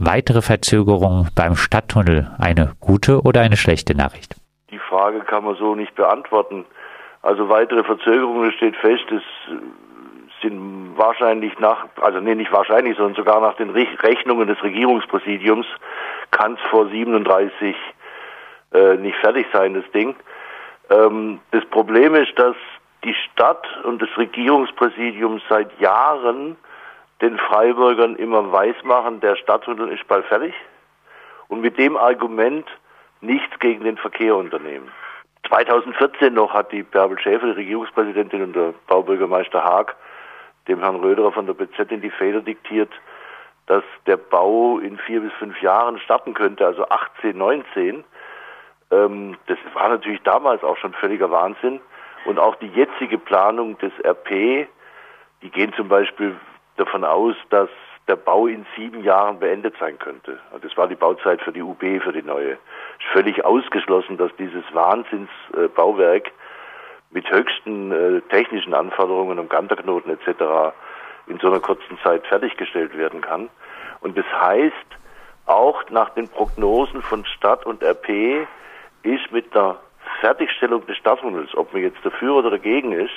weitere Verzögerungen beim Stadttunnel eine gute oder eine schlechte Nachricht? Die Frage kann man so nicht beantworten. Also weitere Verzögerungen steht fest, es sind wahrscheinlich nach, also nee, nicht wahrscheinlich, sondern sogar nach den Rechnungen des Regierungspräsidiums kann es vor 37 äh, nicht fertig sein, das Ding. Ähm, das Problem ist, dass die Stadt und das Regierungspräsidium seit Jahren den Freiburgern immer weismachen, der Stadttunnel ist bald fertig und mit dem Argument nichts gegen den Verkehr unternehmen. 2014 noch hat die Bärbel Schäfer, die Regierungspräsidentin und der Baubürgermeister Haag, dem Herrn Röderer von der BZ in die Feder diktiert, dass der Bau in vier bis fünf Jahren starten könnte, also 18, 19. Ähm, das war natürlich damals auch schon völliger Wahnsinn. Und auch die jetzige Planung des RP, die gehen zum Beispiel davon aus, dass der Bau in sieben Jahren beendet sein könnte. Das war die Bauzeit für die UB, für die neue. Völlig ausgeschlossen, dass dieses Wahnsinnsbauwerk mit höchsten äh, technischen Anforderungen um Ganterknoten etc. in so einer kurzen Zeit fertiggestellt werden kann. Und das heißt, auch nach den Prognosen von Stadt und RP ist mit der Fertigstellung des Stadttunnels, ob man jetzt dafür oder dagegen ist,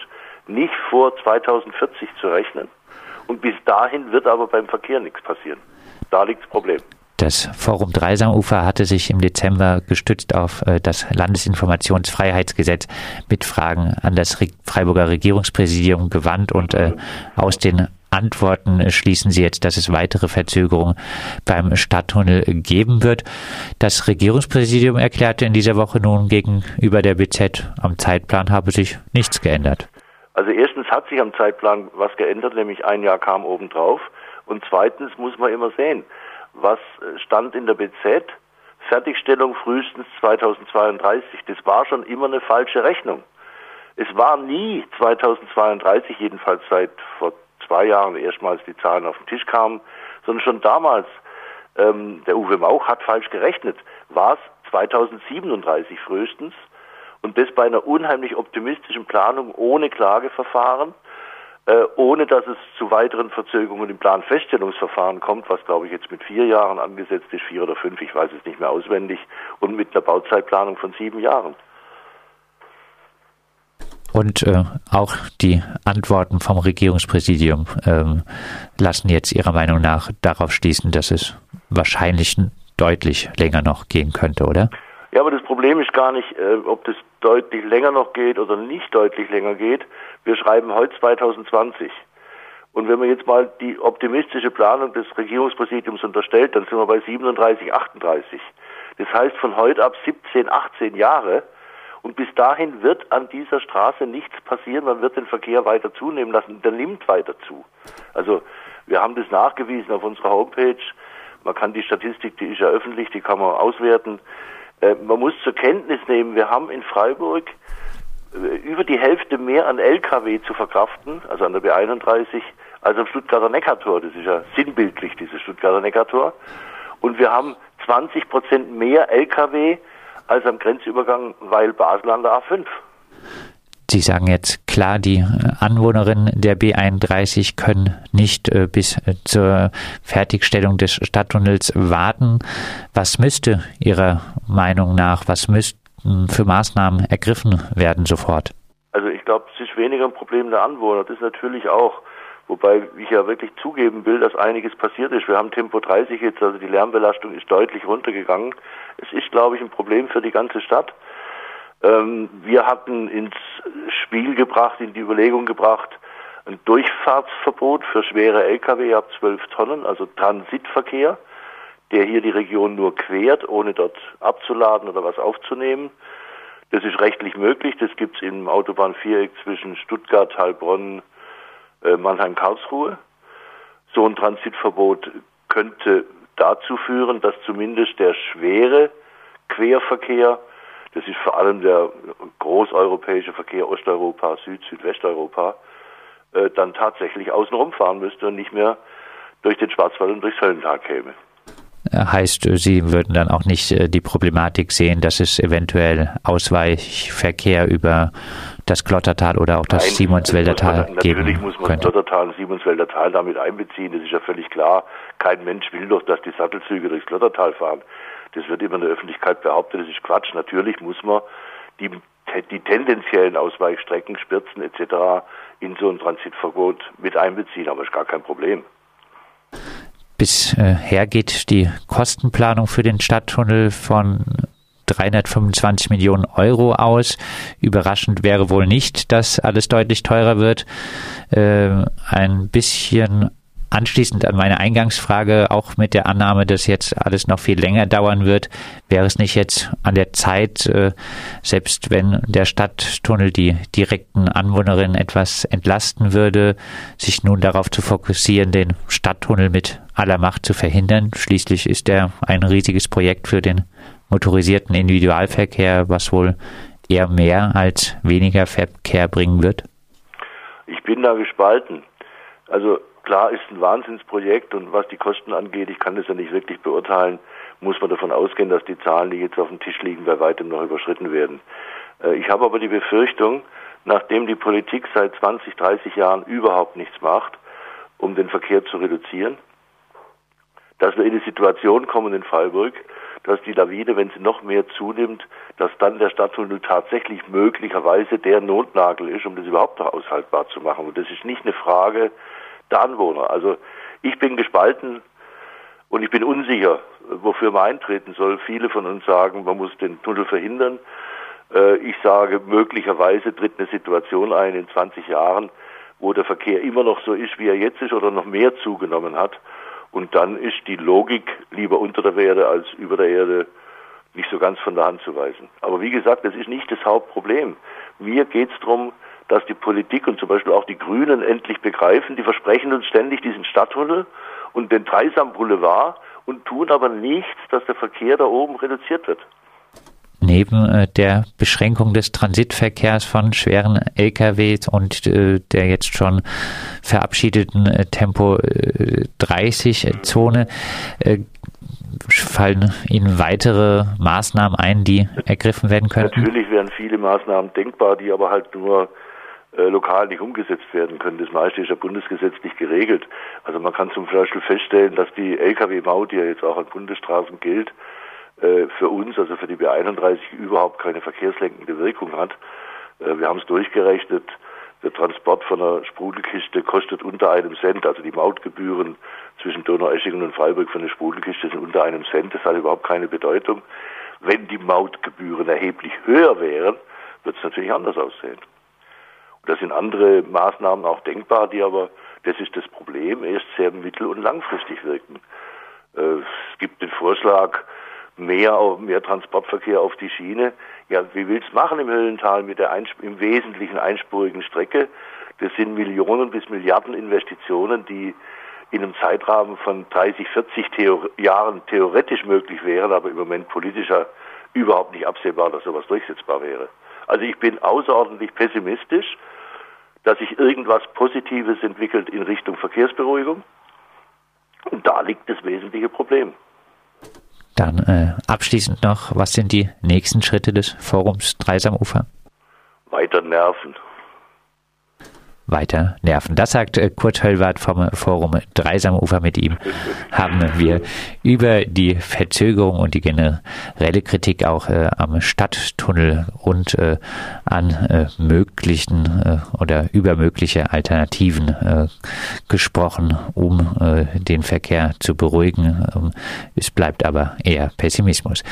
nicht vor 2040 zu rechnen. Und bis dahin wird aber beim Verkehr nichts passieren. Da liegt das Problem. Das Forum Dreisamufer hatte sich im Dezember gestützt auf äh, das Landesinformationsfreiheitsgesetz mit Fragen an das Freiburger Regierungspräsidium gewandt und äh, aus den Antworten schließen sie jetzt, dass es weitere Verzögerungen beim Stadttunnel geben wird. Das Regierungspräsidium erklärte in dieser Woche nun gegenüber der BZ, am Zeitplan habe sich nichts geändert. Also erstens hat sich am Zeitplan was geändert, nämlich ein Jahr kam obendrauf. Und zweitens muss man immer sehen, was stand in der BZ, Fertigstellung frühestens 2032. Das war schon immer eine falsche Rechnung. Es war nie 2032, jedenfalls seit vor zwei Jahren erstmals die Zahlen auf den Tisch kamen, sondern schon damals, ähm, der Uwe Mauch hat falsch gerechnet, war es 2037 frühestens und das bei einer unheimlich optimistischen Planung ohne Klageverfahren, äh, ohne dass es zu weiteren Verzögerungen im Planfeststellungsverfahren kommt, was glaube ich jetzt mit vier Jahren angesetzt ist, vier oder fünf, ich weiß es nicht mehr auswendig, und mit einer Bauzeitplanung von sieben Jahren. Und äh, auch die Antworten vom Regierungspräsidium ähm, lassen jetzt Ihrer Meinung nach darauf schließen, dass es wahrscheinlich deutlich länger noch gehen könnte, oder? Ja, aber das Problem ist gar nicht, äh, ob das deutlich länger noch geht oder nicht deutlich länger geht. Wir schreiben heute 2020. Und wenn man jetzt mal die optimistische Planung des Regierungspräsidiums unterstellt, dann sind wir bei 37, 38. Das heißt von heute ab 17, 18 Jahre. Und bis dahin wird an dieser Straße nichts passieren. Man wird den Verkehr weiter zunehmen lassen. Der nimmt weiter zu. Also wir haben das nachgewiesen auf unserer Homepage. Man kann die Statistik, die ist ja öffentlich, die kann man auswerten. Äh, man muss zur Kenntnis nehmen, wir haben in Freiburg äh, über die Hälfte mehr an Lkw zu verkraften, also an der B31, als am Stuttgarter Neckartor. Das ist ja sinnbildlich, dieses Stuttgarter Neckartor. Und wir haben 20 Prozent mehr Lkw als am Grenzübergang Weil-Basel an der A5. Sie sagen jetzt klar, die Anwohnerinnen der B31 können nicht äh, bis äh, zur Fertigstellung des Stadttunnels warten. Was müsste Ihrer Meinung nach, was müssten für Maßnahmen ergriffen werden sofort? Also ich glaube, es ist weniger ein Problem der Anwohner. Das ist natürlich auch, wobei ich ja wirklich zugeben will, dass einiges passiert ist. Wir haben Tempo 30 jetzt, also die Lärmbelastung ist deutlich runtergegangen. Es ist, glaube ich, ein Problem für die ganze Stadt. Ähm, wir hatten ins Spiel gebracht, in die Überlegung gebracht, ein Durchfahrtsverbot für schwere Lkw ab 12 Tonnen, also Transitverkehr, der hier die Region nur quert, ohne dort abzuladen oder was aufzunehmen. Das ist rechtlich möglich. Das gibt es im Autobahnviereck zwischen Stuttgart, Heilbronn, äh, Mannheim-Karlsruhe. So ein Transitverbot könnte dazu führen, dass zumindest der schwere Querverkehr das ist vor allem der großeuropäische Verkehr Osteuropa, Süd, Südwesteuropa, äh, dann tatsächlich außenrum fahren müsste und nicht mehr durch den Schwarzwald und durchs Höllental käme. Äh, heißt, Sie würden dann auch nicht äh, die Problematik sehen, dass es eventuell Ausweichverkehr über das Glottertal oder auch das Nein, Simonswälder Tal geben Natürlich muss man könnte. Glottertal und Simonswälder Tal damit einbeziehen, das ist ja völlig klar. Kein Mensch will doch, dass die Sattelzüge durchs Glottertal fahren. Das wird immer in der Öffentlichkeit behauptet, das ist Quatsch. Natürlich muss man die, die tendenziellen Ausweichstrecken, Spürzen etc. in so ein Transitverbot mit einbeziehen, aber ist gar kein Problem. Bisher geht die Kostenplanung für den Stadttunnel von 325 Millionen Euro aus. Überraschend wäre wohl nicht, dass alles deutlich teurer wird. Äh, ein bisschen anschließend an meine Eingangsfrage, auch mit der Annahme, dass jetzt alles noch viel länger dauern wird, wäre es nicht jetzt an der Zeit, äh, selbst wenn der Stadttunnel die direkten Anwohnerinnen etwas entlasten würde, sich nun darauf zu fokussieren, den Stadttunnel mit aller Macht zu verhindern. Schließlich ist er ein riesiges Projekt für den motorisierten Individualverkehr, was wohl eher mehr als weniger Verkehr bringen wird? Ich bin da gespalten. Also klar ist ein Wahnsinnsprojekt und was die Kosten angeht, ich kann das ja nicht wirklich beurteilen, muss man davon ausgehen, dass die Zahlen, die jetzt auf dem Tisch liegen, bei weitem noch überschritten werden. Äh, ich habe aber die Befürchtung, nachdem die Politik seit 20, 30 Jahren überhaupt nichts macht, um den Verkehr zu reduzieren, dass wir in die Situation kommen in Freiburg, dass die Lawine, wenn sie noch mehr zunimmt, dass dann der Stadttunnel tatsächlich möglicherweise der Notnagel ist, um das überhaupt noch aushaltbar zu machen. Und das ist nicht eine Frage der Anwohner. Also ich bin gespalten und ich bin unsicher, wofür man eintreten soll. Viele von uns sagen, man muss den Tunnel verhindern. Äh, ich sage, möglicherweise tritt eine Situation ein in 20 Jahren, wo der Verkehr immer noch so ist, wie er jetzt ist oder noch mehr zugenommen hat und dann ist die Logik lieber unter der Erde als über der Erde nicht so ganz von der Hand zu weisen. Aber wie gesagt, das ist nicht das Hauptproblem. Mir geht es darum, dass die Politik und zum Beispiel auch die Grünen endlich begreifen, die versprechen uns ständig diesen Stadttunnel und den Dreisam Boulevard und tun aber nichts, dass der Verkehr da oben reduziert wird neben äh, der Beschränkung des Transitverkehrs von schweren LKWs und äh, der jetzt schon verabschiedeten äh, Tempo 30 äh, Zone fallen Ihnen weitere Maßnahmen ein, die ergriffen werden können? Natürlich wären viele Maßnahmen denkbar, die aber halt nur lokal nicht umgesetzt werden können. Das meiste ist ja bundesgesetzlich geregelt. Also man kann zum Beispiel feststellen, dass die Lkw-Maut, die ja jetzt auch an Bundesstraßen gilt, äh, für uns, also für die B31, überhaupt keine verkehrslenkende Wirkung hat. Äh, wir haben es durchgerechnet. Der Transport von einer Sprudelkiste kostet unter einem Cent, also die Mautgebühren zwischen Donaueschingen und Freiburg für eine Sprudelkiste sind unter einem Cent. Das hat überhaupt keine Bedeutung. Wenn die Mautgebühren erheblich höher wären, wird es natürlich anders aussehen. Da sind andere Maßnahmen auch denkbar, die aber, das ist das Problem, erst sehr mittel- und langfristig wirken. Äh, es gibt den Vorschlag, mehr, mehr Transportverkehr auf die Schiene. Ja, wie willst du machen im Höllental mit der im Wesentlichen einspurigen Strecke? Das sind Millionen bis Milliarden Investitionen, die in einem Zeitrahmen von 30, 40 Theor Jahren theoretisch möglich wären, aber im Moment politischer überhaupt nicht absehbar, dass sowas durchsetzbar wäre. Also ich bin außerordentlich pessimistisch, dass sich irgendwas Positives entwickelt in Richtung Verkehrsberuhigung. Und da liegt das wesentliche Problem. Dann äh, abschließend noch, was sind die nächsten Schritte des Forums Dreisamufer? Weiter nerven weiter nerven. Das sagt äh, Kurt Höllwart vom Forum Dreisamufer. Mit ihm haben wir über die Verzögerung und die generelle Kritik auch äh, am Stadttunnel und äh, an äh, möglichen äh, oder über mögliche Alternativen äh, gesprochen, um den Verkehr zu beruhigen. Ähm, es bleibt aber eher Pessimismus.